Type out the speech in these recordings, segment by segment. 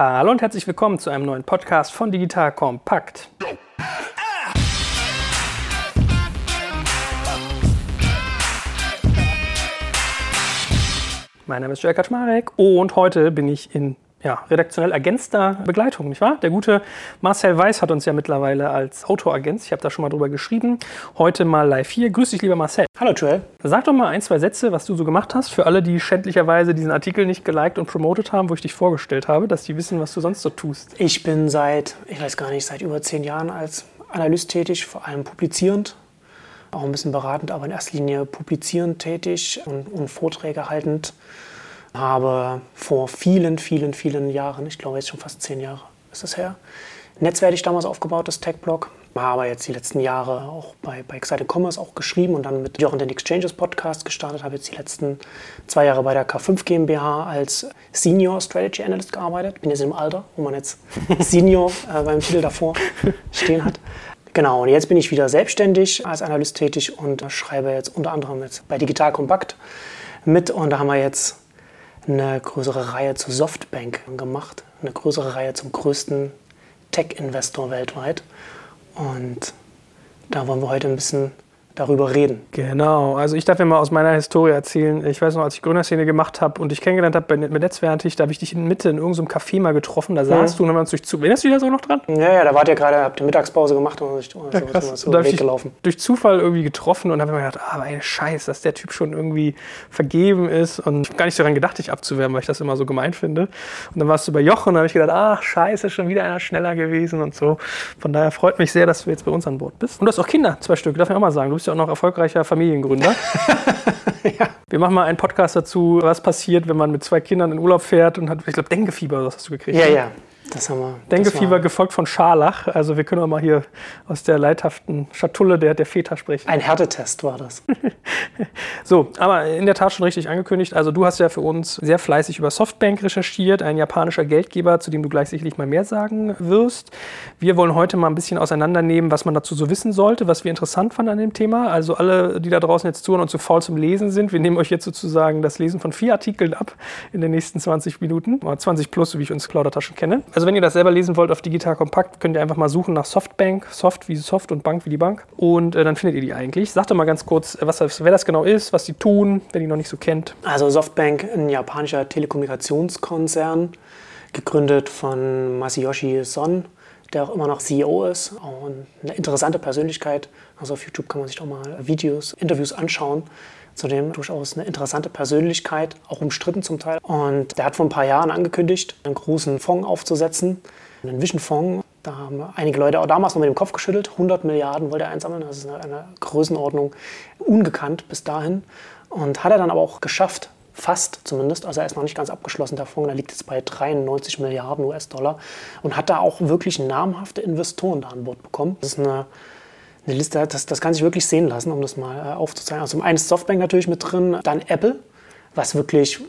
Hallo und herzlich willkommen zu einem neuen Podcast von Digital Kompakt. Mein Name ist Joel Kaczmarek und heute bin ich in ja, redaktionell ergänzter Begleitung, nicht wahr? Der gute Marcel Weiß hat uns ja mittlerweile als Autoagent, ich habe da schon mal drüber geschrieben, heute mal live hier. Grüß dich, lieber Marcel. Hallo Joel. Sag doch mal ein, zwei Sätze, was du so gemacht hast, für alle, die schändlicherweise diesen Artikel nicht geliked und promotet haben, wo ich dich vorgestellt habe, dass die wissen, was du sonst so tust. Ich bin seit, ich weiß gar nicht, seit über zehn Jahren als Analyst tätig, vor allem publizierend, auch ein bisschen beratend, aber in erster Linie publizierend tätig und, und Vorträge haltend habe vor vielen, vielen, vielen Jahren, ich glaube jetzt schon fast zehn Jahre ist das her, Netzwertig damals aufgebaut, das Tech-Blog. Habe jetzt die letzten Jahre auch bei, bei Excited Commerce auch geschrieben und dann mit Jochen den Exchanges Podcast gestartet. Habe jetzt die letzten zwei Jahre bei der K5 GmbH als Senior Strategy Analyst gearbeitet. Bin jetzt im Alter, wo man jetzt Senior äh, beim Titel davor stehen hat. Genau, und jetzt bin ich wieder selbstständig als Analyst tätig und schreibe jetzt unter anderem jetzt bei Digital Compact mit. Und da haben wir jetzt eine größere Reihe zu Softbank gemacht, eine größere Reihe zum größten Tech-Investor weltweit. Und da wollen wir heute ein bisschen darüber reden. Genau, also ich darf ja mal aus meiner Historie erzählen. Ich weiß noch, als ich Gründerszene gemacht habe und dich kennengelernt habe mit Netzwertig, da habe ich dich in Mitte in irgendeinem Café mal getroffen. Da saßt mhm. du und haben wir uns durch zu. Erinnerst du dich da so noch dran? Ja, ja, da wart ihr gerade, habt ihr Mittagspause gemacht und so, ja, krass. so, so da Weg gelaufen. Durch Zufall irgendwie getroffen und habe mir gedacht, ah, ey, Scheiß, dass der Typ schon irgendwie vergeben ist und ich habe gar nicht daran gedacht, dich abzuwerben, weil ich das immer so gemein finde. Und dann warst du bei Jochen und da habe ich gedacht, ach, Scheiße, schon wieder einer schneller gewesen und so. Von daher freut mich sehr, dass du jetzt bei uns an Bord bist. Und du hast auch Kinder, zwei Stück, darf ich auch mal sagen. Du bist ja auch noch erfolgreicher Familiengründer. ja. Wir machen mal einen Podcast dazu, was passiert, wenn man mit zwei Kindern in Urlaub fährt und hat, ich glaube, Denkefieber, das hast du gekriegt. Ja, ne? ja. Das haben wir. Denkefieber gefolgt von Scharlach. Also wir können auch mal hier aus der leidhaften Schatulle der, der Väter sprechen. Ein Härtetest war das. so, aber in der Tat schon richtig angekündigt. Also du hast ja für uns sehr fleißig über Softbank recherchiert, ein japanischer Geldgeber, zu dem du gleich sicherlich mal mehr sagen wirst. Wir wollen heute mal ein bisschen auseinandernehmen, was man dazu so wissen sollte, was wir interessant fanden an dem Thema. Also alle, die da draußen jetzt zuhören und zu faul zum Lesen sind, wir nehmen euch jetzt sozusagen das Lesen von vier Artikeln ab in den nächsten 20 Minuten. 20 plus, so wie ich uns Plaudertaschen kenne. Also wenn ihr das selber lesen wollt auf Digital Kompakt, könnt ihr einfach mal suchen nach Softbank, Soft wie Soft und Bank wie die Bank. Und äh, dann findet ihr die eigentlich. Sagt doch mal ganz kurz, äh, was, wer das genau ist, was die tun, wer die noch nicht so kennt. Also Softbank, ein japanischer Telekommunikationskonzern, gegründet von Masayoshi Son, der auch immer noch CEO ist. Auch eine interessante Persönlichkeit. Also auf YouTube kann man sich auch mal Videos, Interviews anschauen. Zudem durchaus eine interessante Persönlichkeit, auch umstritten zum Teil. Und der hat vor ein paar Jahren angekündigt, einen großen Fonds aufzusetzen, einen Vision-Fonds. Da haben einige Leute auch damals noch mit dem Kopf geschüttelt. 100 Milliarden wollte er einsammeln. Das ist eine, eine Größenordnung ungekannt bis dahin. Und hat er dann aber auch geschafft, fast zumindest. Also er ist noch nicht ganz abgeschlossen, der Fonds. Der liegt jetzt bei 93 Milliarden US-Dollar und hat da auch wirklich namhafte Investoren da an Bord bekommen. Das ist eine eine Liste, das, das kann sich wirklich sehen lassen, um das mal äh, aufzuzeigen. Also zum einen ist Softbank natürlich mit drin, dann Apple, was wirklich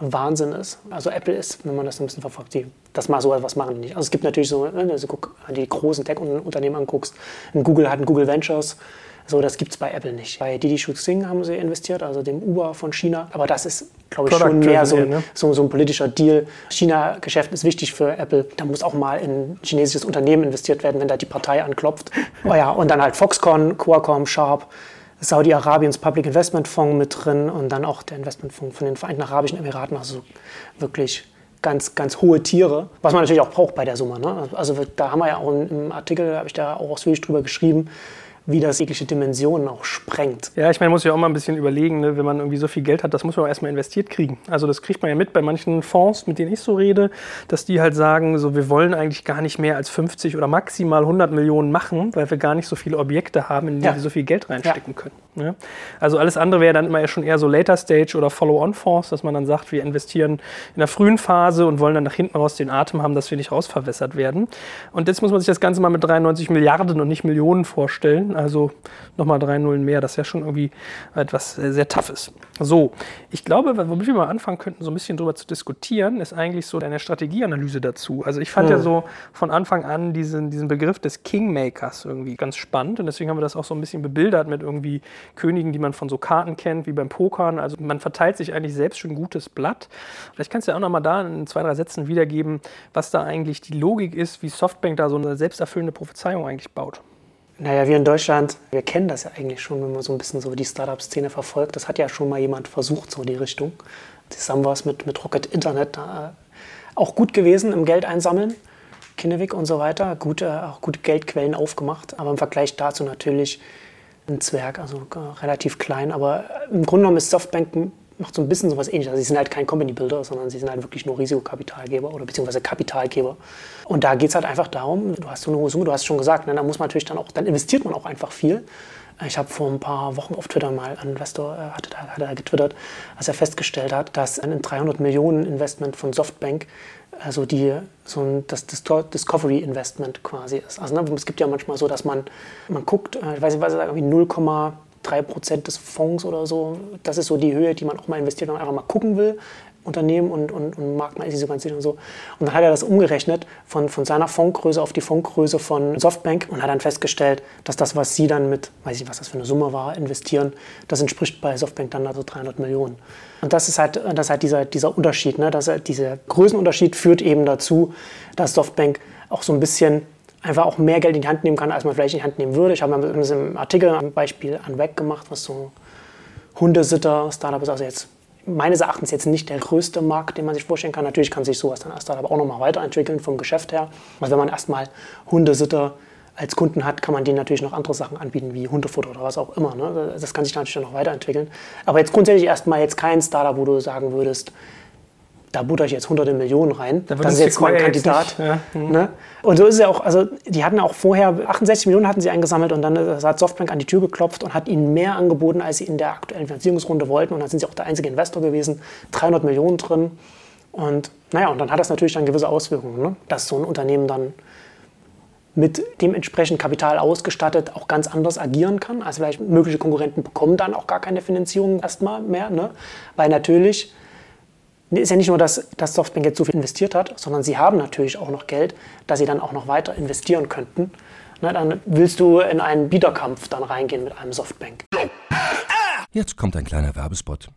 Wahnsinn ist. Also Apple ist, wenn man das ein bisschen verfolgt, die, das mal so etwas machen nicht. Also es gibt natürlich so, ne, also guck, die großen Tech-Unternehmen anguckst, Google hat ein Google Ventures, so, das gibt es bei Apple nicht. Bei Didi Shuxing haben sie investiert, also dem Uber von China. Aber das ist, glaube ich, Product schon mehr so, ne? so, so, ein politischer Deal. China-Geschäft ist wichtig für Apple. Da muss auch mal in ein chinesisches Unternehmen investiert werden, wenn da die Partei anklopft. oh ja, und dann halt Foxconn, Qualcomm, Sharp. Saudi-Arabiens Public Investment Fonds mit drin und dann auch der Investmentfonds von den Vereinten Arabischen Emiraten. Also wirklich ganz, ganz hohe Tiere, was man natürlich auch braucht bei der Summe. Ne? Also da haben wir ja auch im Artikel, habe ich da auch ausführlich drüber geschrieben, wie das jegliche Dimensionen auch sprengt. Ja, ich meine, man muss ja auch mal ein bisschen überlegen, ne, wenn man irgendwie so viel Geld hat, das muss man auch erstmal investiert kriegen. Also das kriegt man ja mit bei manchen Fonds, mit denen ich so rede, dass die halt sagen, so wir wollen eigentlich gar nicht mehr als 50 oder maximal 100 Millionen machen, weil wir gar nicht so viele Objekte haben, in die ja. wir so viel Geld reinstecken ja. können. Ja? Also alles andere wäre dann immer schon eher so Later Stage oder Follow-on-Fonds, dass man dann sagt, wir investieren in der frühen Phase und wollen dann nach hinten raus den Atem haben, dass wir nicht rausverwässert werden. Und jetzt muss man sich das Ganze mal mit 93 Milliarden und nicht Millionen vorstellen. Also nochmal drei Nullen mehr, das ist ja schon irgendwie etwas sehr Toughes. So, ich glaube, womit wir mal anfangen könnten, so ein bisschen drüber zu diskutieren, ist eigentlich so deine Strategieanalyse dazu. Also ich fand hm. ja so von Anfang an diesen, diesen Begriff des Kingmakers irgendwie ganz spannend und deswegen haben wir das auch so ein bisschen bebildert mit irgendwie Königen, die man von so Karten kennt, wie beim Pokern. Also man verteilt sich eigentlich selbst schon gutes Blatt. Vielleicht kannst du ja auch nochmal da in zwei, drei Sätzen wiedergeben, was da eigentlich die Logik ist, wie Softbank da so eine selbsterfüllende Prophezeiung eigentlich baut. Naja, wir in Deutschland, wir kennen das ja eigentlich schon, wenn man so ein bisschen so die Startup-Szene verfolgt. Das hat ja schon mal jemand versucht, so in die Richtung. Zusammen war es mit, mit Rocket Internet da auch gut gewesen im Geld einsammeln. Kinnevik und so weiter, gute, auch gute Geldquellen aufgemacht. Aber im Vergleich dazu natürlich ein Zwerg, also relativ klein. Aber im Grunde genommen ist Softbank macht so ein bisschen sowas ähnliches. Also sie sind halt kein Company Builder, sondern sie sind halt wirklich nur Risikokapitalgeber oder beziehungsweise Kapitalgeber. Und da geht es halt einfach darum, du hast so eine hohe Summe, du hast es schon gesagt, ne, da muss man natürlich dann auch, dann investiert man auch einfach viel. Ich habe vor ein paar Wochen auf Twitter mal, ein Investor äh, hatte, hatte er getwittert, als er festgestellt hat, dass ein 300 Millionen Investment von Softbank also die, so ein, das Discovery Investment quasi ist. Also ne, es gibt ja manchmal so, dass man, man guckt, äh, ich weiß nicht, was ich irgendwie 0, 3% des Fonds oder so. Das ist so die Höhe, die man auch mal investiert und einfach mal gucken will. Unternehmen und, und, und Markt mal ist so ganz und so. Und dann hat er das umgerechnet von, von seiner Fondsgröße auf die Fondsgröße von Softbank und hat dann festgestellt, dass das, was sie dann mit, weiß ich nicht, was das für eine Summe war, investieren, das entspricht bei Softbank dann also 300 Millionen. Und das ist halt, das ist halt dieser, dieser Unterschied. Ne? Dass, dieser Größenunterschied führt eben dazu, dass Softbank auch so ein bisschen einfach auch mehr Geld in die Hand nehmen kann, als man vielleicht in die Hand nehmen würde. Ich habe mal im Artikel ein Beispiel an Weg gemacht, was so Hundesitter-Startup ist. Also jetzt meines Erachtens jetzt nicht der größte Markt, den man sich vorstellen kann. Natürlich kann sich sowas dann als Startup auch nochmal weiterentwickeln vom Geschäft her. Weil wenn man erstmal Hundesitter als Kunden hat, kann man denen natürlich noch andere Sachen anbieten, wie Hundefutter oder was auch immer. Ne? Das kann sich natürlich dann noch weiterentwickeln. Aber jetzt grundsätzlich erstmal jetzt kein Startup, wo du sagen würdest, da butter ich jetzt hunderte Millionen rein. Da das ist jetzt mein Kandidat. Ja. Mhm. Ne? Und so ist es ja auch, also die hatten auch vorher, 68 Millionen hatten sie eingesammelt und dann hat Softbank an die Tür geklopft und hat ihnen mehr angeboten, als sie in der aktuellen Finanzierungsrunde wollten. Und dann sind sie auch der einzige Investor gewesen, 300 Millionen drin. Und naja, und dann hat das natürlich dann gewisse Auswirkungen, ne? dass so ein Unternehmen dann mit dementsprechend Kapital ausgestattet auch ganz anders agieren kann. Also vielleicht mögliche Konkurrenten bekommen dann auch gar keine Finanzierung erstmal mehr, ne? weil natürlich ist ja nicht nur, dass, dass Softbank jetzt so viel investiert hat, sondern sie haben natürlich auch noch Geld, das sie dann auch noch weiter investieren könnten. Na, dann willst du in einen Bieterkampf dann reingehen mit einem Softbank. Jetzt kommt ein kleiner Werbespot.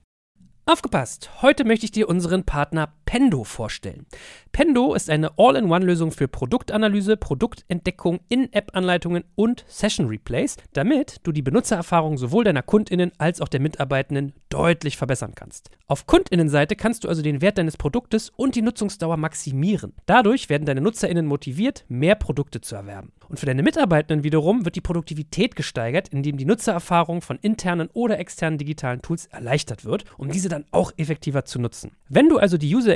Aufgepasst! Heute möchte ich dir unseren Partner Pendo vorstellen. Pendo ist eine All-in-One-Lösung für Produktanalyse, Produktentdeckung, In-App-Anleitungen und Session-Replays, damit du die Benutzererfahrung sowohl deiner KundInnen als auch der Mitarbeitenden deutlich verbessern kannst. Auf KundInnenseite kannst du also den Wert deines Produktes und die Nutzungsdauer maximieren. Dadurch werden deine NutzerInnen motiviert, mehr Produkte zu erwerben. Und für deine Mitarbeitenden wiederum wird die Produktivität gesteigert, indem die Nutzererfahrung von internen oder externen digitalen Tools erleichtert wird, um diese dann auch effektiver zu nutzen. Wenn du also die User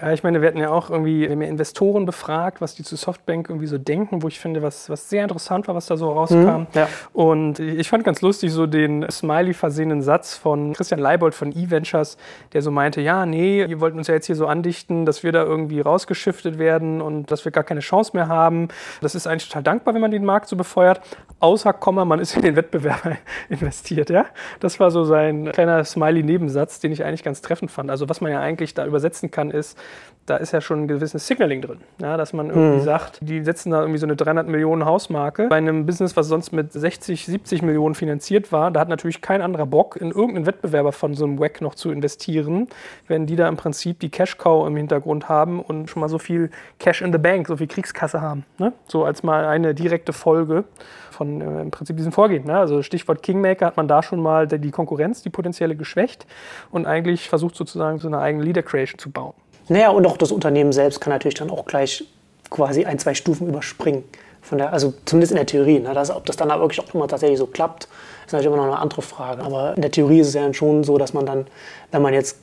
Ja, ich meine, wir hatten ja auch irgendwie, wir haben ja Investoren befragt, was die zu Softbank irgendwie so denken, wo ich finde, was, was sehr interessant war, was da so rauskam. Mhm, ja. Und ich fand ganz lustig so den Smiley versehenen Satz von Christian Leibold von eVentures, der so meinte, ja, nee, ihr wollt uns ja jetzt hier so andichten, dass wir da irgendwie rausgeschiftet werden und dass wir gar keine Chance mehr haben. Das ist eigentlich total dankbar, wenn man den Markt so befeuert. Außer, Komma, man ist in den Wettbewerber investiert, ja. Das war so sein kleiner Smiley-Nebensatz, den ich eigentlich ganz treffend fand. Also was man ja eigentlich da übersetzen kann, ist, da ist ja schon ein gewisses Signaling drin. Ja, dass man irgendwie mhm. sagt, die setzen da irgendwie so eine 300 Millionen Hausmarke. Bei einem Business, was sonst mit 60, 70 Millionen finanziert war, da hat natürlich kein anderer Bock, in irgendeinen Wettbewerber von so einem WAC noch zu investieren, wenn die da im Prinzip die Cash-Cow im Hintergrund haben und schon mal so viel Cash in the Bank, so viel Kriegskasse haben. Ne? So als mal eine direkte Folge von äh, im Prinzip diesem Vorgehen. Ne? Also Stichwort Kingmaker hat man da schon mal die Konkurrenz, die potenzielle geschwächt und eigentlich versucht sozusagen so eine eigene Leader Creation zu bauen. Naja, und auch das Unternehmen selbst kann natürlich dann auch gleich quasi ein, zwei Stufen überspringen. Von der, also zumindest in der Theorie. Ne? Das, ob das dann wirklich auch immer tatsächlich so klappt, ist natürlich immer noch eine andere Frage. Aber in der Theorie ist es ja schon so, dass man dann, wenn man jetzt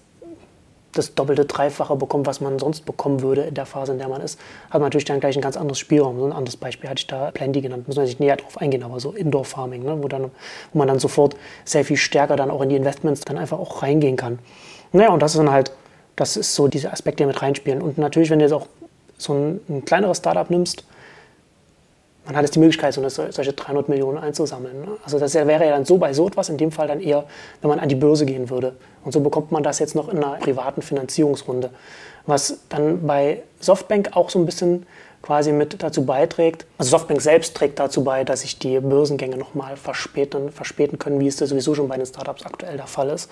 das doppelte, dreifache bekommt, was man sonst bekommen würde in der Phase, in der man ist, hat man natürlich dann gleich ein ganz anderes Spielraum. So ein anderes Beispiel hatte ich da Plenty genannt, muss man sich näher drauf eingehen, aber so Indoor Farming, ne? wo, dann, wo man dann sofort sehr viel stärker dann auch in die Investments dann einfach auch reingehen kann. Naja, und das ist dann halt Das ist so dieser Aspekt, der mit reinspielen. Und natürlich, wenn du jetzt auch so ein, ein kleineres Startup nimmst, man hat jetzt die Möglichkeit, so eine, solche 300 Millionen einzusammeln. Ne? Also das wäre ja dann so bei so etwas, in dem Fall dann eher, wenn man an die Börse gehen würde. Und so bekommt man das jetzt noch in einer privaten Finanzierungsrunde. Was dann bei Softbank auch so ein bisschen quasi mit dazu beiträgt. Also Softbank selbst trägt dazu bei, dass sich die Börsengänge nochmal verspäten, verspäten können, wie es das sowieso schon bei den Startups aktuell der Fall ist.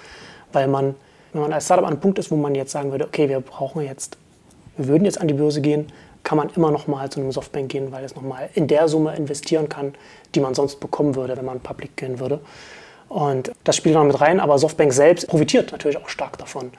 Weil man, wenn man als Startup an einem Punkt ist, wo man jetzt sagen würde, okay, wir brauchen jetzt, wir würden jetzt an die Börse gehen, kann man immer noch mal zu einem Softbank gehen, weil es noch mal in der Summe investieren kann, die man sonst bekommen würde, wenn man public gehen würde. Und das spielt noch mit rein, aber Softbank selbst profitiert natürlich auch stark davon,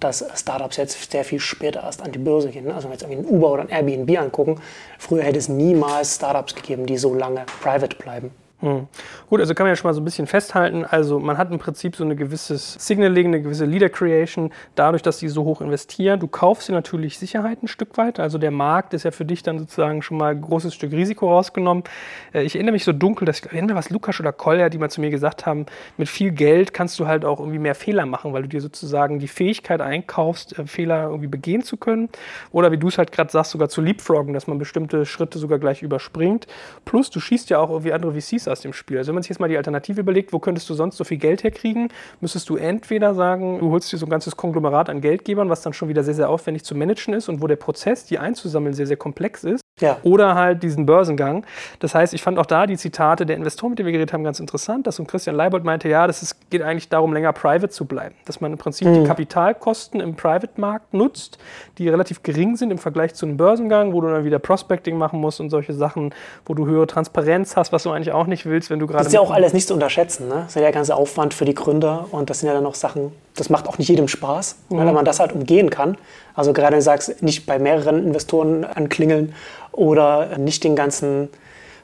dass Startups jetzt sehr viel später erst an die Börse gehen. Also wenn wir jetzt irgendwie ein Uber oder ein Airbnb angucken, früher hätte es niemals Startups gegeben, die so lange private bleiben. Hm. Gut, also kann man ja schon mal so ein bisschen festhalten. Also man hat im Prinzip so eine gewisses Signaling, eine gewisse Leader Creation, dadurch, dass die so hoch investieren. Du kaufst dir natürlich Sicherheit ein Stück weit. Also der Markt ist ja für dich dann sozusagen schon mal ein großes Stück Risiko rausgenommen. Äh, ich erinnere mich so dunkel, dass ich erinnere, was Lukas oder Kolja, die mal zu mir gesagt haben, mit viel Geld kannst du halt auch irgendwie mehr Fehler machen, weil du dir sozusagen die Fähigkeit einkaufst, äh, Fehler irgendwie begehen zu können. Oder wie du es halt gerade sagst, sogar zu leapfroggen, dass man bestimmte Schritte sogar gleich überspringt. Plus du schießt ja auch irgendwie andere VCs aus dem Spiel. Also wenn man sich jetzt mal die Alternative überlegt, wo könntest du sonst so viel Geld herkriegen, müsstest du entweder sagen, du holst dir so ein ganzes Konglomerat an Geldgebern, was dann schon wieder sehr, sehr aufwendig zu managen ist und wo der Prozess, die einzusammeln, sehr, sehr komplex ist. Ja. Oder halt diesen Börsengang. Das heißt, ich fand auch da die Zitate der Investoren, mit denen wir geredet haben, ganz interessant, dass so Christian Leibold meinte, ja, das ist, geht eigentlich darum, länger private zu bleiben. Dass man im Prinzip mhm. die Kapitalkosten im Private-Markt nutzt, die relativ gering sind im Vergleich zu einem Börsengang, wo du dann wieder Prospecting machen musst und solche Sachen, wo du höhere Transparenz hast, was du eigentlich auch nicht willst, wenn du gerade. Das ist ja auch alles nicht zu unterschätzen. Ne? Das ist ja der ganze Aufwand für die Gründer und das sind ja dann noch Sachen, das macht auch nicht jedem Spaß, ne, mhm. ne, wenn man das halt umgehen kann. Also gerade wenn du sagst, nicht bei mehreren Investoren anklingeln oder nicht den ganzen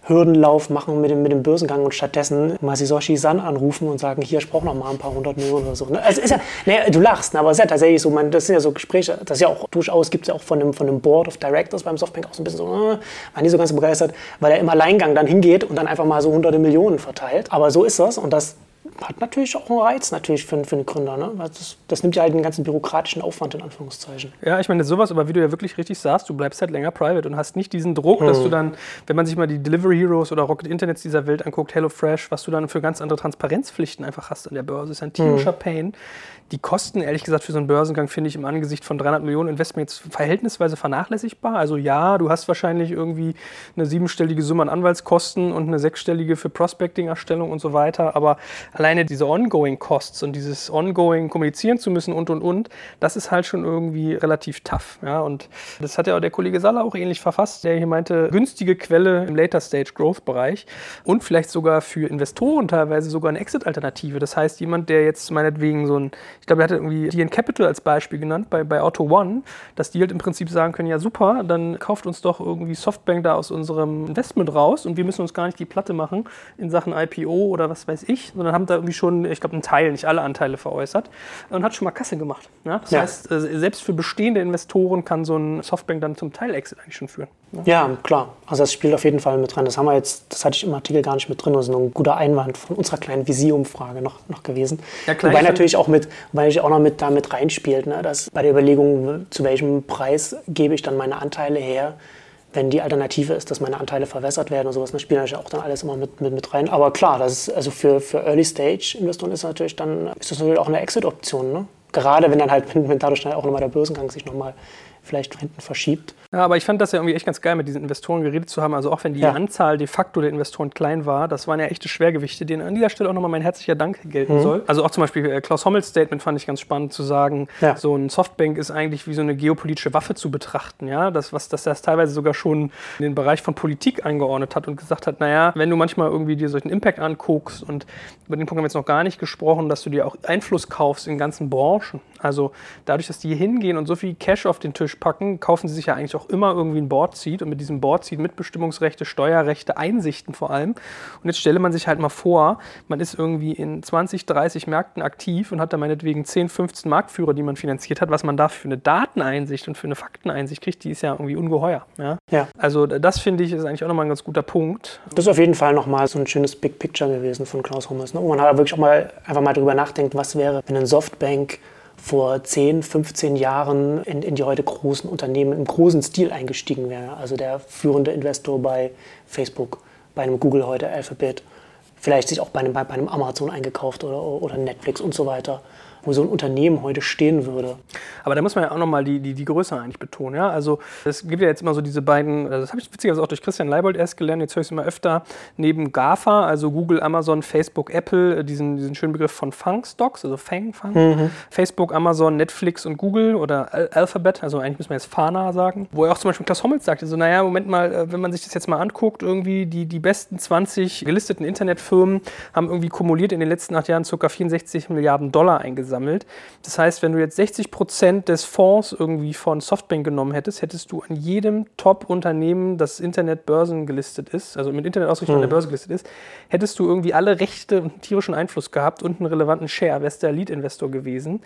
Hürdenlauf machen mit dem, mit dem Börsengang und stattdessen Masisoshi San anrufen und sagen, hier, ich brauche noch mal ein paar hundert Millionen oder so. Ne? Also ist ja, ne, du lachst, ne, aber es ist ja tatsächlich so, man, das sind ja so Gespräche, das ist ja auch durchaus, gibt es ja auch von dem, von dem Board of Directors beim Softbank auch so ein bisschen so, äh, war nicht so ganz begeistert, weil er im Alleingang dann hingeht und dann einfach mal so hunderte Millionen verteilt. Aber so ist das und das hat natürlich auch einen Reiz natürlich für, für einen Gründer. Ne? Das, das, nimmt ja halt den ganzen bürokratischen Aufwand in Anführungszeichen. Ja, ich meine sowas, aber wie du ja wirklich richtig sagst, du bleibst halt länger private und hast nicht diesen Druck, hm. dass du dann, wenn man sich mal die Delivery Heroes oder Rocket Internets dieser Welt anguckt, HelloFresh, was du dann für ganz andere Transparenzpflichten einfach hast an der Börse, ist ein tierischer hm. Pain. Die Kosten, ehrlich gesagt, für so einen Börsengang finde ich im Angesicht von 300 Millionen Investment jetzt verhältnisweise vernachlässigbar. Also ja, du hast wahrscheinlich irgendwie eine siebenstellige Summe an Anwaltskosten und eine sechsstellige für Prospecting-Erstellung und so weiter. Aber alleine diese Ongoing Costs und dieses Ongoing kommunizieren zu müssen und und und, das ist halt schon irgendwie relativ tough. Ja? Und das hat ja auch der Kollege Saller auch ähnlich verfasst, der hier meinte, günstige Quelle im Later Stage Growth Bereich und vielleicht sogar für Investoren teilweise sogar eine Exit-Alternative. Das heißt, jemand, der jetzt meinetwegen so ein ich glaube, er hatte irgendwie DN Capital als Beispiel genannt bei, bei Auto One, dass die halt im Prinzip sagen können, ja super, dann kauft uns doch irgendwie Softbank da aus unserem Investment raus und wir müssen uns gar nicht die Platte machen in Sachen IPO oder was weiß ich, sondern haben da irgendwie schon, ich glaube, einen Teil, nicht alle Anteile veräußert und hat schon mal Kasse gemacht. Ja? Das ja. heißt, äh, selbst für bestehende Investoren kann so ein Softbank dann zum Teil Exit eigentlich schon führen. Ja? ja, klar. Also das spielt auf jeden Fall mit drin. Das haben wir jetzt, das hatte ich im Artikel gar nicht mit drin. Das ist ein guter Einwand von unserer kleinen Visier-Umfrage noch, noch gewesen. Ja, Wobei natürlich auch mit, weil ich auch noch mit damit reinspielt, ne, dass bei der Überlegung, zu welchem Preis gebe ich dann meine Anteile her, wenn die Alternative ist, dass meine Anteile verwässert werden und sowas, das spielt natürlich auch dann alles immer mit, mit, mit rein. Aber klar, das ist, also für, für Early-Stage-Investoren ist natürlich dann, ist das natürlich auch eine Exit-Option. Ne? Gerade wenn dann halt, wenn dadurch dann auch nochmal der Börsengang sich nochmal vielleicht hinten verschiebt. Ja, aber ich fand das ja irgendwie echt ganz geil, mit diesen Investoren geredet zu haben. Also auch wenn die ja. Anzahl de facto der Investoren klein war, das waren ja echte Schwergewichte, denen an dieser Stelle auch nochmal mein herzlicher Dank gelten mhm. soll. Also auch zum Beispiel äh, Klaus Hommels Statement fand ich ganz spannend zu sagen, ja. so ein Softbank ist eigentlich wie so eine geopolitische Waffe zu betrachten. Ja? Das, was das, das teilweise sogar schon in den Bereich von Politik eingeordnet hat und gesagt hat, naja, wenn du manchmal irgendwie dir solchen Impact anguckst und über den Punkt haben wir jetzt noch gar nicht gesprochen, dass du dir auch Einfluss kaufst in ganzen Branchen. Also dadurch, dass die hier hingehen und so viel Cash auf den Tisch packen, kaufen sie sich ja eigentlich auch immer irgendwie ein Board zieht und mit diesem Board zieht Mitbestimmungsrechte, Steuerrechte, Einsichten vor allem. Und jetzt stelle man sich halt mal vor, man ist irgendwie in 20, 30 Märkten aktiv und hat da meinetwegen 10, 15 Marktführer, die man finanziert hat. Was man da für eine Dateneinsicht und für eine Fakteneinsicht kriegt, die ist ja irgendwie ungeheuer. Ja? ja. Also das finde ich ist eigentlich auch nochmal ein ganz guter Punkt. Das ist auf jeden Fall nochmal so ein schönes Big Picture gewesen von Klaus Hummels, ne? wo man halt wirklich auch mal einfach mal drüber nachdenkt, was wäre, wenn ein Softbank vor 10, 15 Jahren in, in die heute großen Unternehmen im großen Stil eingestiegen wäre. Also der führende Investor bei Facebook, bei einem Google heute, Alphabet, vielleicht sich auch bei einem, bei einem Amazon eingekauft oder, oder Netflix und so weiter wo so ein Unternehmen heute stehen würde. Aber da muss man ja auch nochmal die, die, die Größe eigentlich betonen. Ja? Also es gibt ja jetzt immer so diese beiden, das habe ich witzigerweise auch durch Christian Leibold erst gelernt, jetzt höre ich es immer öfter, neben GAFA, also Google, Amazon, Facebook, Apple, diesen, diesen schönen Begriff von Fang-Stocks, also Fang, Fang. Mhm. Facebook, Amazon, Netflix und Google oder Al Alphabet, also eigentlich müssen wir jetzt Fana sagen, wo er auch zum Beispiel Klaus Hommels sagte, so naja, Moment mal, äh, wenn man sich das jetzt mal anguckt, irgendwie die, die besten 20 gelisteten Internetfirmen haben irgendwie kumuliert in den letzten acht Jahren ca. 64 Milliarden Dollar eingesammelt gesammelt. Das heißt, wenn du jetzt 60 Prozent des Fonds irgendwie von Softbank genommen hättest, hättest du an jedem Top-Unternehmen, das Internet Börsen gelistet ist, also mit Internetausrichtung mhm. an der Börse gelistet ist, hättest du irgendwie alle Rechte und tierischen Einfluss gehabt und einen relevanten Share, wärst der Lead-Investor gewesen.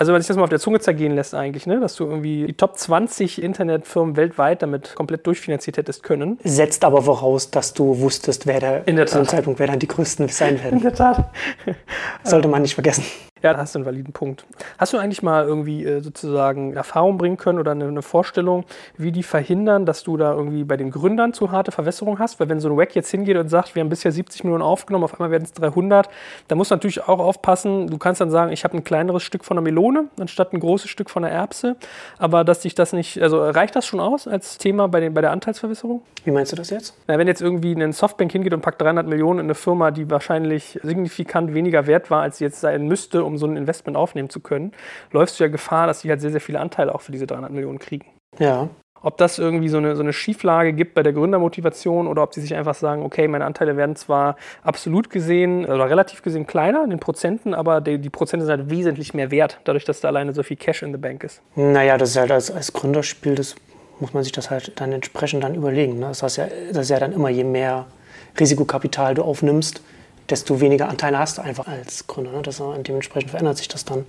Also wenn sich das mal auf der Zunge zergehen lässt eigentlich, ne? dass du irgendwie die Top 20 Internetfirmen weltweit damit komplett durchfinanziert hättest können. Setzt aber voraus, dass du wusstest, wer der, In der Tat. zu dem Zeitpunkt, wer dann die größten sein werden. In der Tat. Sollte man nicht vergessen. Ja, da hast du einen validen Punkt. Hast du eigentlich mal irgendwie äh, sozusagen Erfahrung bringen können oder eine, eine, Vorstellung, wie die verhindern, dass du da irgendwie bei den Gründern zu harte Verwässerung hast? Weil wenn so ein Wack jetzt hingeht und sagt, wir haben bisher 70 Millionen aufgenommen, auf einmal werden es 300, da muss natürlich auch aufpassen, du kannst dann sagen, ich habe ein kleineres Stück von der Melone anstatt ein großes Stück von der Erbse, aber dass sich das nicht, also reicht das schon aus als Thema bei, den, bei der Anteilsverwässerung? Wie meinst du das jetzt? Na, wenn jetzt irgendwie ein Softbank hingeht und packt 300 Millionen in eine Firma, die wahrscheinlich signifikant weniger wert war, als sie jetzt sein müsste, um so ein Investment aufnehmen zu können, läufst du ja Gefahr, dass die halt sehr, sehr viele Anteile auch für diese 300 Millionen kriegen. Ja. Ob das irgendwie so eine, so eine Schieflage gibt bei der Gründermotivation oder ob sie sich einfach sagen, okay, meine Anteile werden zwar absolut gesehen oder relativ gesehen kleiner in den Prozenten, aber die, die Prozente sind halt wesentlich mehr wert, dadurch, dass da alleine so viel Cash in the Bank ist. Naja, das ist halt als, als Gründerspiel, das muss man sich das halt dann entsprechend dann überlegen. Ne? Das, heißt ja, das ist ja dann immer, je mehr Risikokapital du aufnimmst, desto weniger Anteile hast du einfach als Gründer. Ne? Das, dementsprechend verändert sich das dann.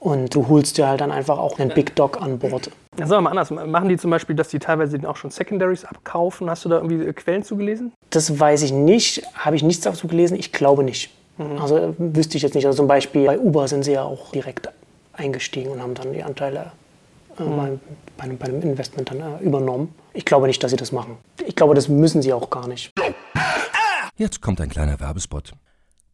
Und du holst dir halt dann einfach auch einen Big Dog an Bord. Ja, sagen wir mal anders. Machen die zum Beispiel, dass die teilweise auch schon Secondaries abkaufen? Hast du da irgendwie Quellen zugelesen? Das weiß ich nicht. Habe ich nichts dazu gelesen? Ich glaube nicht. Mhm. Also wüsste ich jetzt nicht. Also zum Beispiel bei Uber sind sie ja auch direkt eingestiegen und haben dann die Anteile äh, mhm. bei, bei, einem, bei, einem, Investment dann äh, übernommen. Ich glaube nicht, dass sie das machen. Ich glaube, das müssen sie auch gar nicht. Jetzt kommt ein kleiner Werbespot.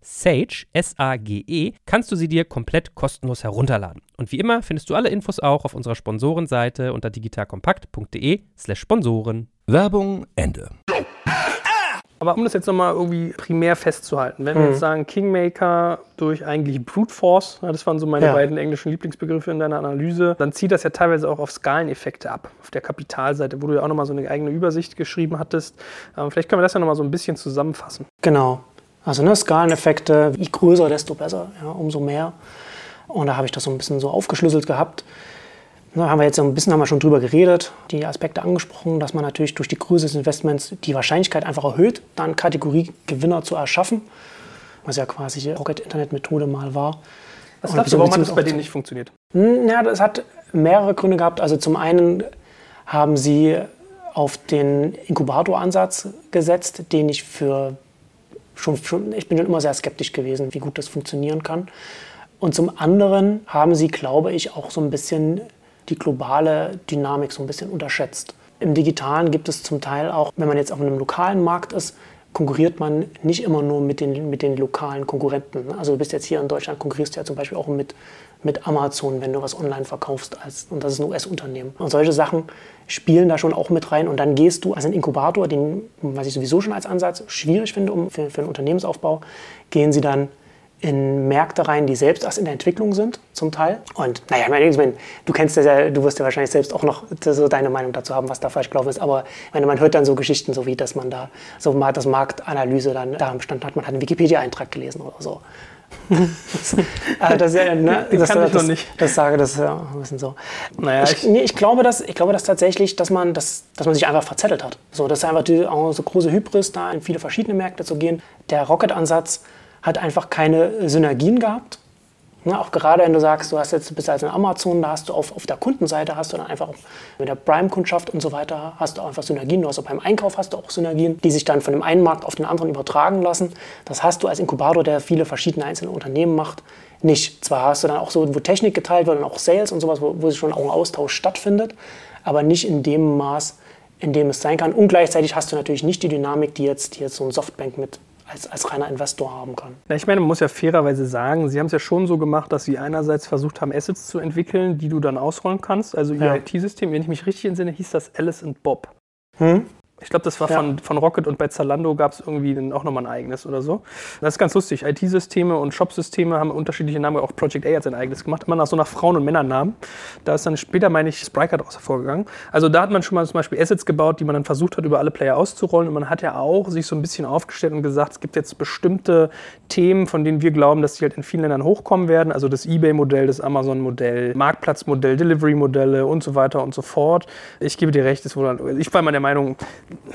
Sage, S-A-G-E, kannst du sie dir komplett kostenlos herunterladen. Und wie immer findest du alle Infos auch auf unserer Sponsorenseite unter digitalkompakt.de slash Sponsoren. Werbung Ende. Aber um das jetzt nochmal irgendwie primär festzuhalten, wenn wir jetzt sagen Kingmaker durch eigentlich Brute Force, das waren so meine Ja. beiden englischen Lieblingsbegriffe in deiner Analyse, dann zieht das ja teilweise auch auf Skaleneffekte ab, auf der Kapitalseite, wo du ja auch nochmal so eine eigene Übersicht geschrieben hattest. Ähm, vielleicht können wir das ja nochmal so ein bisschen zusammenfassen. Genau. Also ne, Skaleneffekte, je größer, desto besser, ja, umso mehr. Und da habe ich das so ein bisschen so aufgeschlüsselt gehabt. Da haben wir jetzt so ein bisschen haben wir schon drüber geredet, die Aspekte angesprochen, dass man natürlich durch die Größe des Investments die Wahrscheinlichkeit einfach erhöht, dann Kategoriegewinner zu erschaffen, was ja quasi die Rocket-Internet-Methode mal war. Was glaubst du, warum hat das bei denen nicht funktioniert? Hm, Ja, das hat mehrere Gründe gehabt. Also zum einen haben sie auf den Inkubatoransatz gesetzt, den ich für schon, schon, ich bin schon immer sehr skeptisch gewesen, wie gut das funktionieren kann. Und zum anderen haben sie, glaube ich, auch so ein bisschen die globale Dynamik so ein bisschen unterschätzt. Im Digitalen gibt es zum Teil auch, wenn man jetzt auf einem lokalen Markt ist, konkurriert man nicht immer nur mit den, mit den lokalen Konkurrenten. Also du bist jetzt hier in Deutschland, konkurrierst du ja zum Beispiel auch mit, mit Amazon, wenn du was online verkaufst. Als, und das ist ein US-Unternehmen. Und solche Sachen spielen da schon auch mit rein. Und dann gehst du als ein Inkubator, den, was ich sowieso schon als Ansatz schwierig finde um, für, für einen Unternehmensaufbau, gehen sie dann in Märkte rein, die selbst erst in der Entwicklung sind, zum Teil. Und naja, ich meine, du kennst das ja, du wirst ja wahrscheinlich selbst auch noch so deine Meinung dazu haben, was da falsch gelaufen ist. Aber meine, man hört dann so Geschichten, so wie, dass man da so mal das Marktanalyse dann da bestanden hat, man hat einen Wikipedia-Eintrag gelesen oder so. Das, das, ja, ne, das, kann ich das, nicht. Das sage das ja ein bisschen so. Naja, ich, nee, ich glaube, dass ich glaube, dass tatsächlich, dass man, dass, dass man sich einfach verzettelt hat. So, das ist einfach die, so große Hybris, da in viele verschiedene Märkte zu gehen. Der Rocket-Ansatz hat einfach keine Synergien gehabt. Ne, auch gerade wenn du sagst, du hast jetzt bist als in Amazon, da hast du auf, auf der Kundenseite hast du dann einfach auch mit der Prime-Kundschaft und so weiter hast du einfach Synergien. Du hast auch beim Einkauf hast du auch Synergien, die sich dann von dem einen Markt auf den anderen übertragen lassen. Das hast du als Inkubator, der viele verschiedene einzelne Unternehmen macht, nicht. Zwar hast du dann auch so, wo Technik geteilt wird und auch Sales und sowas, wo, wo schon auch ein Austausch stattfindet, aber nicht in dem Maß, in dem es sein kann. Und gleichzeitig hast du natürlich nicht die Dynamik, die jetzt, die jetzt so ein Softbank mit als, als reiner Investor haben kann. Na, ich meine, man muss ja fairerweise sagen, sie haben es ja schon so gemacht, dass sie einerseits versucht haben, Assets zu entwickeln, die du dann ausrollen kannst. Also ihr Ja. IT-System, wenn ich mich richtig entsinne, hieß das Alice and Bob. Hm? Ich glaube, das war Ja. von, von Rocket und bei Zalando gab es irgendwie dann auch nochmal ein eigenes oder so. Das ist ganz lustig. IT-Systeme und Shop-Systeme haben unterschiedliche Namen. Auch Project A hat sein eigenes gemacht. Immer nach so nach Frauen- und Männernamen. Da ist dann später, meine ich, Spryker daraus hervorgegangen. Also da hat man schon mal zum Beispiel Assets gebaut, die man dann versucht hat, über alle Player auszurollen. Und man hat ja auch sich so ein bisschen aufgestellt und gesagt, es gibt jetzt bestimmte Themen, von denen wir glauben, dass die halt in vielen Ländern hochkommen werden. Also das Ebay-Modell, das Amazon-Modell, Marktplatzmodell, Delivery-Modelle und so weiter und so fort. Ich gebe dir recht, es wurde, ich war mal der Meinung,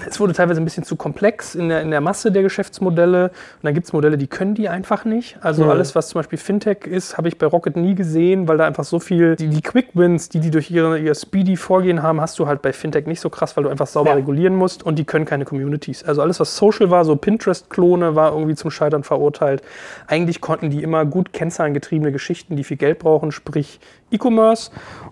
es wurde teilweise ein bisschen zu komplex in der, in der Masse der Geschäftsmodelle. Und dann gibt es Modelle, die können die einfach nicht. Also Mhm. alles, was zum Beispiel Fintech ist, habe ich bei Rocket nie gesehen, weil da einfach so viel, die, die Quick Wins, die die durch ihre, ihr Speedy Vorgehen haben, hast du halt bei Fintech nicht so krass, weil du einfach sauber Ja. regulieren musst und die können keine Communities. Also alles, was Social war, so Pinterest-Klone, war irgendwie zum Scheitern verurteilt. Eigentlich konnten die immer gut kennzahlengetriebene Geschichten, die viel Geld brauchen, sprich E-Commerce.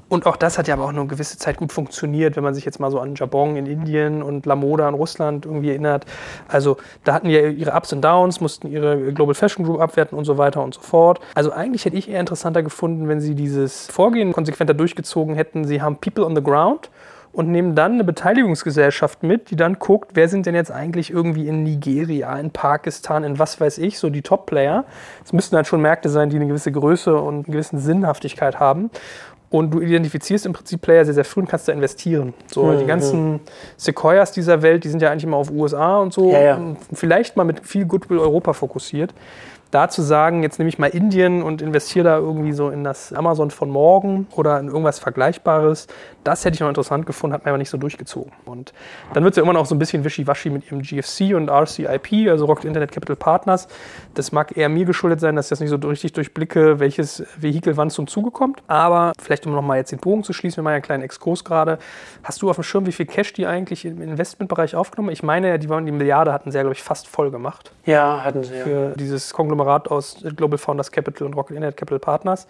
Und auch das hat ja aber auch eine gewisse Zeit gut funktioniert, wenn man sich jetzt mal so an Jabong in Indien und Lamoda in Russland irgendwie erinnert. Also da hatten ja ihre Ups und Downs, mussten ihre Global Fashion Group abwerten und so weiter und so fort. Also eigentlich hätte ich eher interessanter gefunden, wenn sie dieses Vorgehen konsequenter durchgezogen hätten. Sie haben People on the Ground und nehmen dann eine Beteiligungsgesellschaft mit, die dann guckt, wer sind denn jetzt eigentlich irgendwie in Nigeria, in Pakistan, in was weiß ich, so die Top-Player. Es müssten halt schon Märkte sein, die eine gewisse Größe und eine gewisse Sinnhaftigkeit haben. Und du identifizierst im Prinzip Player sehr, sehr früh und kannst da investieren. So, Mhm. die ganzen Sequoias dieser Welt, die sind ja eigentlich immer auf USA und so. Ja, ja. Und Vielleicht mal mit viel Goodwill Europa fokussiert. Da zu sagen, jetzt nehme ich mal Indien und investiere da irgendwie so in das Amazon von morgen oder in irgendwas Vergleichbares, das hätte ich noch interessant gefunden, hat mir aber nicht so durchgezogen. Und dann wird es ja immer noch so ein bisschen wischiwaschi mit ihrem GFC und RCIP, also Rocket Internet Capital Partners. Das mag eher mir geschuldet sein, dass ich das nicht so richtig durchblicke, welches Vehikel wann zum Zuge kommt. Aber vielleicht, um nochmal jetzt den Bogen zu schließen, wir machen ja einen kleinen Exkurs gerade. Hast du auf dem Schirm, wie viel Cash die eigentlich im Investmentbereich aufgenommen? Ich meine, die, waren, die Milliarde hatten sie ja, glaube ich, fast voll gemacht Ja, hatten sie ja. für dieses Konglomerat aus Global Founders Capital und Rocket Internet Capital Partners.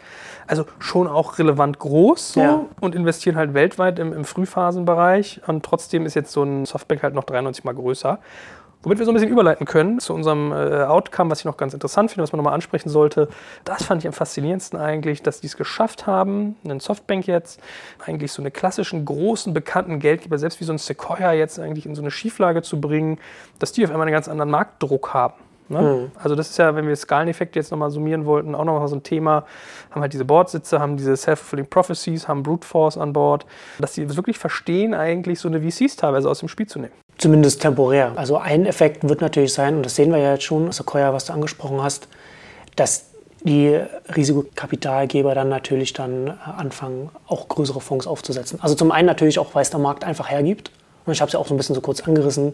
Also schon auch relevant groß so Ja. und investieren halt weltweit im, im Frühphasenbereich. Und trotzdem ist jetzt so ein Softbank halt noch 93 mal größer. Womit wir so ein bisschen überleiten können zu unserem äh, Outcome, was ich noch ganz interessant finde, was man nochmal ansprechen sollte. Das fand ich am faszinierendsten eigentlich, dass die es geschafft haben, einen Softbank jetzt, eigentlich so eine klassischen, großen, bekannten Geldgeber, selbst wie so ein Sequoia jetzt eigentlich in so eine Schieflage zu bringen, dass die auf einmal einen ganz anderen Marktdruck haben. Ne? Also das ist ja, wenn wir Skaleneffekte jetzt nochmal summieren wollten, auch nochmal so ein Thema, haben halt diese Bordsitze, haben diese Self-Fulfilling Prophecies, haben Brute Force an Bord, dass die wirklich verstehen, eigentlich so eine VCs teilweise aus dem Spiel zu nehmen. Zumindest temporär. Also ein Effekt wird natürlich sein, und das sehen wir ja jetzt schon, Sequoia, was du angesprochen hast, dass die Risikokapitalgeber dann natürlich dann äh, anfangen, auch größere Fonds aufzusetzen. Also zum einen natürlich auch, weil es der Markt einfach hergibt. Und ich habe es ja auch so ein bisschen so kurz angerissen.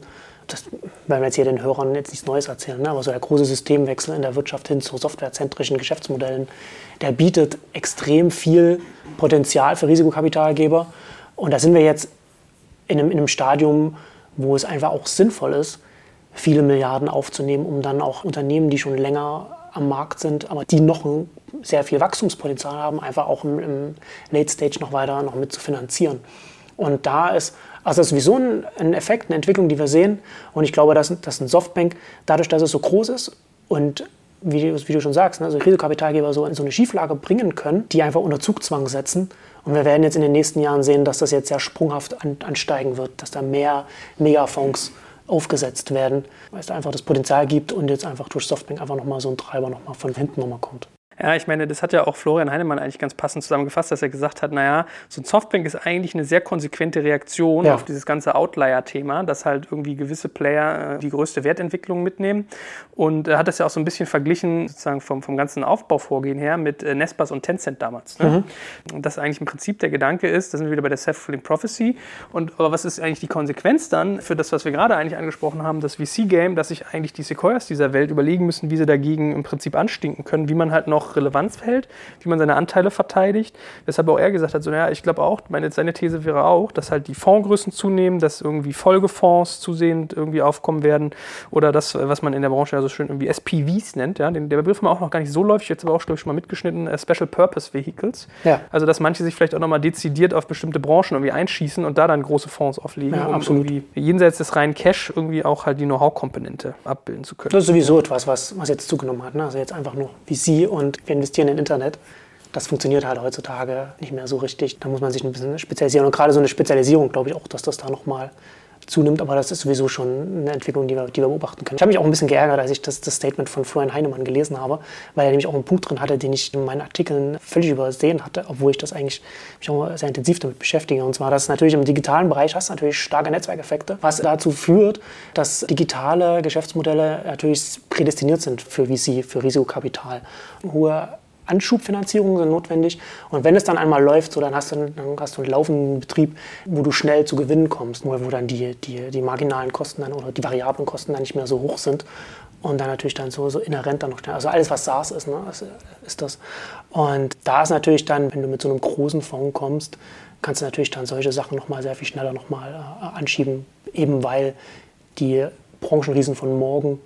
Das werden wir jetzt hier den Hörern jetzt nichts Neues erzählen, ne? aber so der große Systemwechsel in der Wirtschaft hin zu softwarezentrischen Geschäftsmodellen, der bietet extrem viel Potenzial für Risikokapitalgeber. Und da sind wir jetzt in einem, in einem Stadium, wo es einfach auch sinnvoll ist, viele Milliarden aufzunehmen, um dann auch Unternehmen, die schon länger am Markt sind, aber die noch sehr viel Wachstumspotenzial haben, einfach auch im, im Late Stage noch weiter noch mit zu finanzieren. Und da ist Also das ist sowieso ein, ein Effekt, eine Entwicklung, die wir sehen. Und ich glaube, dass, dass ein Softbank, dadurch, dass es so groß ist und wie, wie du schon sagst, ne, also Risikokapitalgeber so in so eine Schieflage bringen können, die einfach unter Zugzwang setzen. Und wir werden jetzt in den nächsten Jahren sehen, dass das jetzt sehr sprunghaft an, ansteigen wird, dass da mehr Megafonds aufgesetzt werden, weil es da einfach das Potenzial gibt und jetzt einfach durch Softbank einfach nochmal so ein Treiber nochmal von hinten nochmal kommt. Ja, ich meine, das hat ja auch Florian Heinemann eigentlich ganz passend zusammengefasst, dass er gesagt hat, naja, so ein Softbank ist eigentlich eine sehr konsequente Reaktion ja. auf dieses ganze Outlier-Thema, dass halt irgendwie gewisse Player äh, die größte Wertentwicklung mitnehmen. Und er hat das ja auch so ein bisschen verglichen, sozusagen vom, vom ganzen Aufbauvorgehen her, mit äh, Nespas und Tencent damals. Ne? Mhm. Und das eigentlich im Prinzip der Gedanke ist, da sind wir wieder bei der Self-Fulfilling Prophecy. Und aber was ist eigentlich die Konsequenz dann für das, was wir gerade eigentlich angesprochen haben, das VC-Game, dass sich eigentlich die Sequoias dieser Welt überlegen müssen, wie sie dagegen im Prinzip anstinken können, wie man halt noch Relevanz hält, wie man seine Anteile verteidigt. Weshalb auch er gesagt hat, so, naja, ich glaube auch, meine, seine These wäre auch, dass halt die Fondsgrößen zunehmen, dass irgendwie Folgefonds zusehend irgendwie aufkommen werden oder das, was man in der Branche ja so schön irgendwie SPVs nennt. Ja? Den, der Begriff war auch noch gar nicht so läufig, jetzt aber auch, glaube ich, schon mal mitgeschnitten, äh, Special Purpose Vehicles. Ja. Also, dass manche sich vielleicht auch nochmal dezidiert auf bestimmte Branchen irgendwie einschießen und da dann große Fonds auflegen, ja, um irgendwie jenseits des reinen Cash irgendwie auch halt die Know-how-Komponente abbilden zu können. Das ist sowieso etwas, was, was jetzt zugenommen hat. Ne? Also jetzt einfach nur VC und wir investieren in Internet. Das funktioniert halt heutzutage nicht mehr so richtig. Da muss man sich ein bisschen spezialisieren. Und gerade so eine Spezialisierung, glaube ich auch, dass das da nochmal zunimmt. Aber das ist sowieso schon eine Entwicklung, die wir, die wir beobachten können. Ich habe mich auch ein bisschen geärgert, als ich das, das Statement von Florian Heinemann gelesen habe, weil er nämlich auch einen Punkt drin hatte, den ich in meinen Artikeln völlig übersehen hatte, obwohl ich das eigentlich mich auch sehr intensiv damit beschäftige. Und zwar, dass natürlich im digitalen Bereich hast du natürlich starke Netzwerkeffekte, was dazu führt, dass digitale Geschäftsmodelle natürlich prädestiniert sind für VC, für Risikokapital. Hohe Anschubfinanzierungen sind notwendig. Und wenn es dann einmal läuft, so, dann, hast du, dann hast du einen laufenden Betrieb, wo du schnell zu Gewinnen kommst, wo, wo dann die, die, die marginalen Kosten dann oder die variablen Kosten dann nicht mehr so hoch sind. Und dann natürlich dann so, so inhärent dann noch schnell. Also alles, was SaaS ist, ne, ist, das. Und da ist natürlich dann, wenn du mit so einem großen Fonds kommst, kannst du natürlich dann solche Sachen nochmal sehr viel schneller nochmal äh, anschieben, eben weil die Branchenriesen von morgen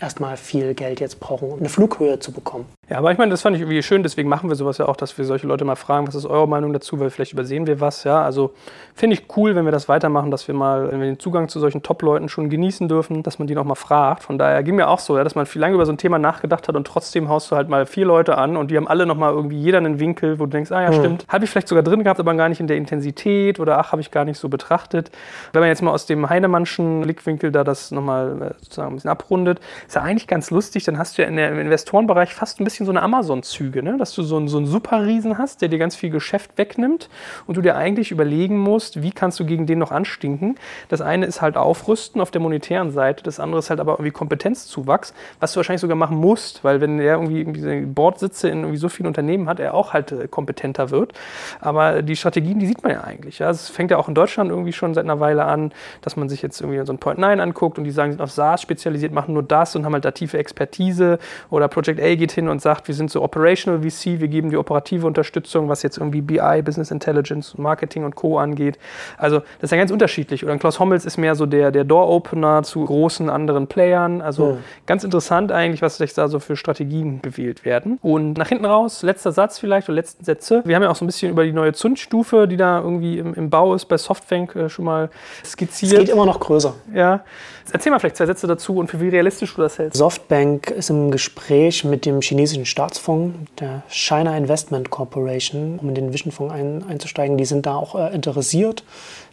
erstmal viel Geld jetzt brauchen, um eine Flughöhe zu bekommen. Ja, aber ich meine, das fand ich irgendwie schön, deswegen machen wir sowas ja auch, dass wir solche Leute mal fragen, was ist eure Meinung dazu, weil vielleicht übersehen wir was, ja. Also finde ich cool, wenn wir das weitermachen, dass wir mal, wenn wir den Zugang zu solchen Top-Leuten schon genießen dürfen, dass man die nochmal fragt. Von daher ging mir auch so, ja, dass man viel lange über so ein Thema nachgedacht hat und trotzdem haust du halt mal vier Leute an und die haben alle nochmal irgendwie jeder einen Winkel, wo du denkst, ah ja, mhm. stimmt, habe ich vielleicht sogar drin gehabt, aber gar nicht in der Intensität oder ach, habe ich gar nicht so betrachtet. Wenn man jetzt mal aus dem Heinemannschen Blickwinkel da das nochmal äh, sozusagen ein bisschen abrundet, ist ja eigentlich ganz lustig, dann hast du ja in der, im Investorenbereich fast ein bisschen so eine Amazon-Züge. Züge, ne? dass du so einen, so einen Superriesen hast, der dir ganz viel Geschäft wegnimmt und du dir eigentlich überlegen musst, wie kannst du gegen den noch anstinken. Das eine ist halt Aufrüsten auf der monetären Seite, das andere ist halt aber irgendwie Kompetenzzuwachs, was du wahrscheinlich sogar machen musst, weil wenn er irgendwie, irgendwie Bordsitze in irgendwie so vielen Unternehmen hat, er auch halt äh, kompetenter wird. Aber die Strategien, die sieht man ja eigentlich. Ja? Es fängt ja auch in Deutschland irgendwie schon seit einer Weile an, dass man sich jetzt irgendwie so ein Point 9 anguckt und die sagen, sie sind auf SaaS spezialisiert, machen nur das und haben halt da tiefe Expertise. Oder Project A geht hin und sagt, wir sind so operational Operational VC, wir geben die operative Unterstützung, was jetzt irgendwie BI, Business Intelligence, Marketing und Co. angeht. Also das ist ja ganz unterschiedlich. Oder Klaus Hommels ist mehr so der, der Door-Opener zu großen anderen Playern. Also ja. ganz interessant eigentlich, was sich da so für Strategien gewählt werden. Und nach hinten raus, letzter Satz vielleicht oder letzten Sätze. Wir haben ja auch so ein bisschen über die neue Zündstufe, die da irgendwie im, im Bau ist, bei Softbank äh, schon mal skizziert. Es geht immer noch größer. Ja. Erzähl mal vielleicht zwei Sätze dazu und für wie realistisch du das hältst. Softbank ist im Gespräch mit dem chinesischen Staatsfonds der China Investment Corporation, um in den Vision-Fonds ein, einzusteigen. Die sind da auch äh, interessiert.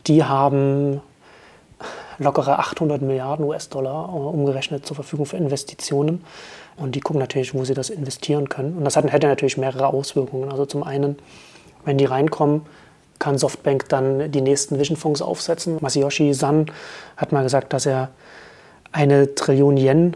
Die haben lockere 800 Milliarden US-Dollar äh, umgerechnet zur Verfügung für Investitionen. Und die gucken natürlich, wo sie das investieren können. Und das hat, hätte natürlich mehrere Auswirkungen. Also zum einen, wenn die reinkommen, kann Softbank dann die nächsten Vision-Fonds aufsetzen. Masayoshi San hat mal gesagt, dass er eine Trillion Yen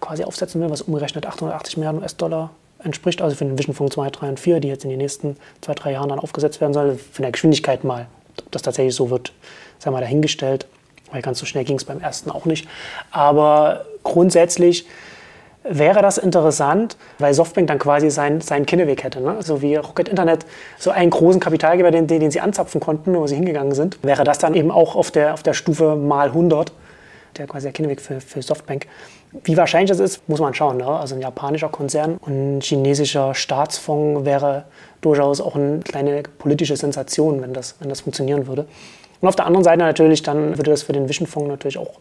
quasi aufsetzen will, was umgerechnet 880 Milliarden US-Dollar entspricht, also für den Vision Funk 2, 3 und 4, die jetzt in den nächsten zwei, drei Jahren dann aufgesetzt werden soll, von der Geschwindigkeit mal, ob das tatsächlich so wird, sei mal dahingestellt, weil ganz so schnell ging es beim ersten auch nicht. Aber grundsätzlich wäre das interessant, weil Softbank dann quasi seinen sein Kinneweg hätte. Ne? So wie Rocket Internet so einen großen Kapitalgeber, den, den sie anzapfen konnten, wo sie hingegangen sind, wäre das dann eben auch auf der, auf der Stufe mal 100 der quasi der Kinneweg für, für Softbank. Wie wahrscheinlich das ist, muss man schauen. Ne? Also ein japanischer Konzern und ein chinesischer Staatsfonds wäre durchaus auch eine kleine politische Sensation, wenn das, wenn das funktionieren würde. Und auf der anderen Seite natürlich, dann würde das für den Vision-Fonds natürlich auch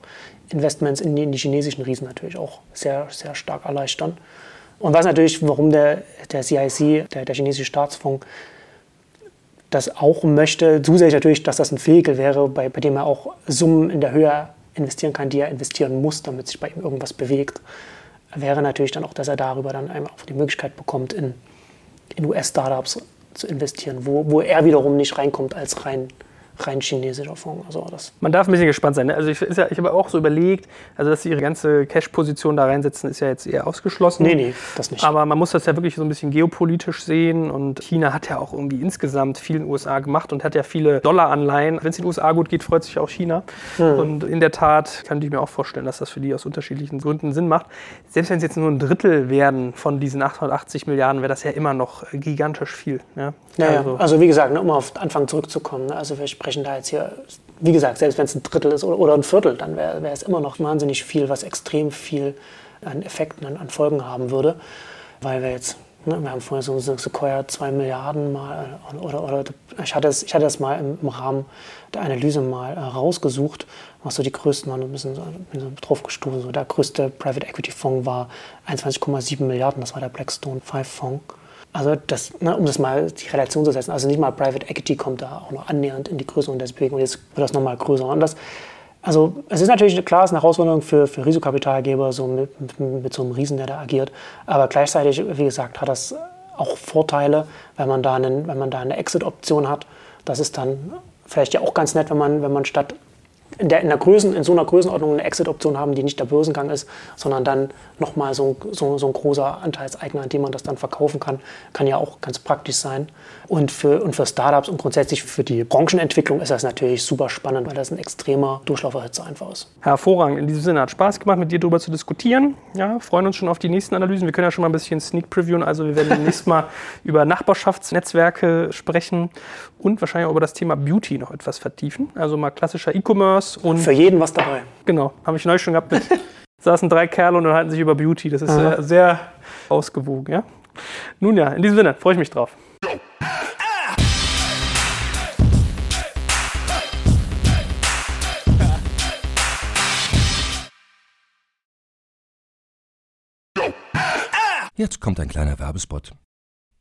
Investments in die, in die, chinesischen Riesen natürlich auch sehr, sehr stark erleichtern. Und was natürlich, warum der, der CIC, der, der chinesische Staatsfonds, das auch möchte, zusätzlich natürlich, dass das ein Vehikel wäre, bei, bei dem er auch Summen in der Höhe investieren kann, die er investieren muss, damit sich bei ihm irgendwas bewegt, wäre natürlich dann auch, dass er darüber dann einfach die Möglichkeit bekommt, in, in US-Startups zu investieren, wo, wo er wiederum nicht reinkommt als rein rein chinesischer Fonds. Also das Man darf ein bisschen gespannt sein. Ne? Also ich, ja, ich habe auch so überlegt, also dass sie ihre ganze Cash-Position da reinsetzen, ist ja jetzt eher ausgeschlossen. Nee, nee, das nicht. Aber man muss das ja wirklich so ein bisschen geopolitisch sehen und China hat ja auch irgendwie insgesamt viel in den USA gemacht und hat ja viele Dollaranleihen. Wenn es in den USA gut geht, freut sich auch China. Hm. Und in der Tat kann ich mir auch vorstellen, dass das für die aus unterschiedlichen Gründen Sinn macht. Selbst wenn es jetzt nur ein Drittel werden von diesen 880 Milliarden, wäre das ja immer noch gigantisch viel. Ja, ja also, also, wie gesagt, ne, um auf den Anfang zurückzukommen, ne, also wir sprechen da jetzt hier, wie gesagt, selbst wenn es ein Drittel ist oder, oder ein Viertel, dann wäre wär es immer noch wahnsinnig viel, was extrem viel an Effekten, an, an Folgen haben würde. Weil wir jetzt, ne, wir haben vorher so Sequoia 2 Milliarden mal, oder, oder ich, hatte es, ich hatte das mal im, im Rahmen der Analyse mal äh, rausgesucht, was so die größten waren, ein bisschen so, bin so drauf gestoßen. So der größte Private Equity Fonds war 21,7 Milliarden, das war der Blackstone 5 Fonds. Also das, ne, um das mal die Relation zu setzen, also nicht mal Private Equity kommt da auch noch annähernd in die Größe deswegen und jetzt wird das nochmal größer. Und das, also es ist natürlich klar, es ist eine Herausforderung für, für Risikokapitalgeber so mit, mit, mit, so einem Riesen, der da agiert. Aber gleichzeitig, wie gesagt, hat das auch Vorteile, wenn man da, einen, wenn man da eine Exit-Option hat. Das ist dann vielleicht ja auch ganz nett, wenn man, wenn man statt der, in, der Größen, in so einer Größenordnung eine Exit-Option haben, die nicht der Börsengang ist, sondern dann nochmal so, so, so ein großer Anteilseigner, an dem man das dann verkaufen kann, kann ja auch ganz praktisch sein. Und für, und für Startups und grundsätzlich für die Branchenentwicklung ist das natürlich super spannend, weil das ein extremer Durchlauferhitze einfach ist. Hervorragend. In diesem Sinne hat Spaß gemacht, mit dir darüber zu diskutieren. Ja, freuen uns schon auf die nächsten Analysen. Wir können ja schon mal ein bisschen Sneak previewen. Also wir werden demnächst mal über Nachbarschaftsnetzwerke sprechen und wahrscheinlich auch über das Thema Beauty noch etwas vertiefen. Also mal klassischer E-Commerce und. Für jeden was dabei. Genau, habe ich neulich schon gehabt. Mit, saßen drei Kerle und unterhalten sich über Beauty. Das ist äh, sehr ausgewogen, ja. Nun ja, in diesem Sinne freue ich mich drauf. Jetzt kommt ein kleiner Werbespot.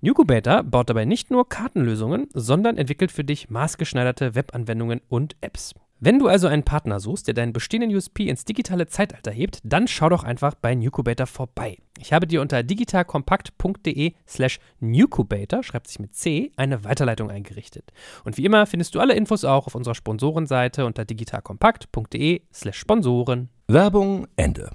Nucubator baut dabei nicht nur Kartenlösungen, sondern entwickelt für dich maßgeschneiderte Webanwendungen und Apps. Wenn du also einen Partner suchst, der deinen bestehenden USP ins digitale Zeitalter hebt, dann schau doch einfach bei Nucubator vorbei. Ich habe dir unter digitalkompakt.de slash Nucubator, schreibt sich mit C, eine Weiterleitung eingerichtet. Und wie immer findest du alle Infos auch auf unserer Sponsorenseite unter digitalkompakt.de slash Sponsoren. Werbung Ende.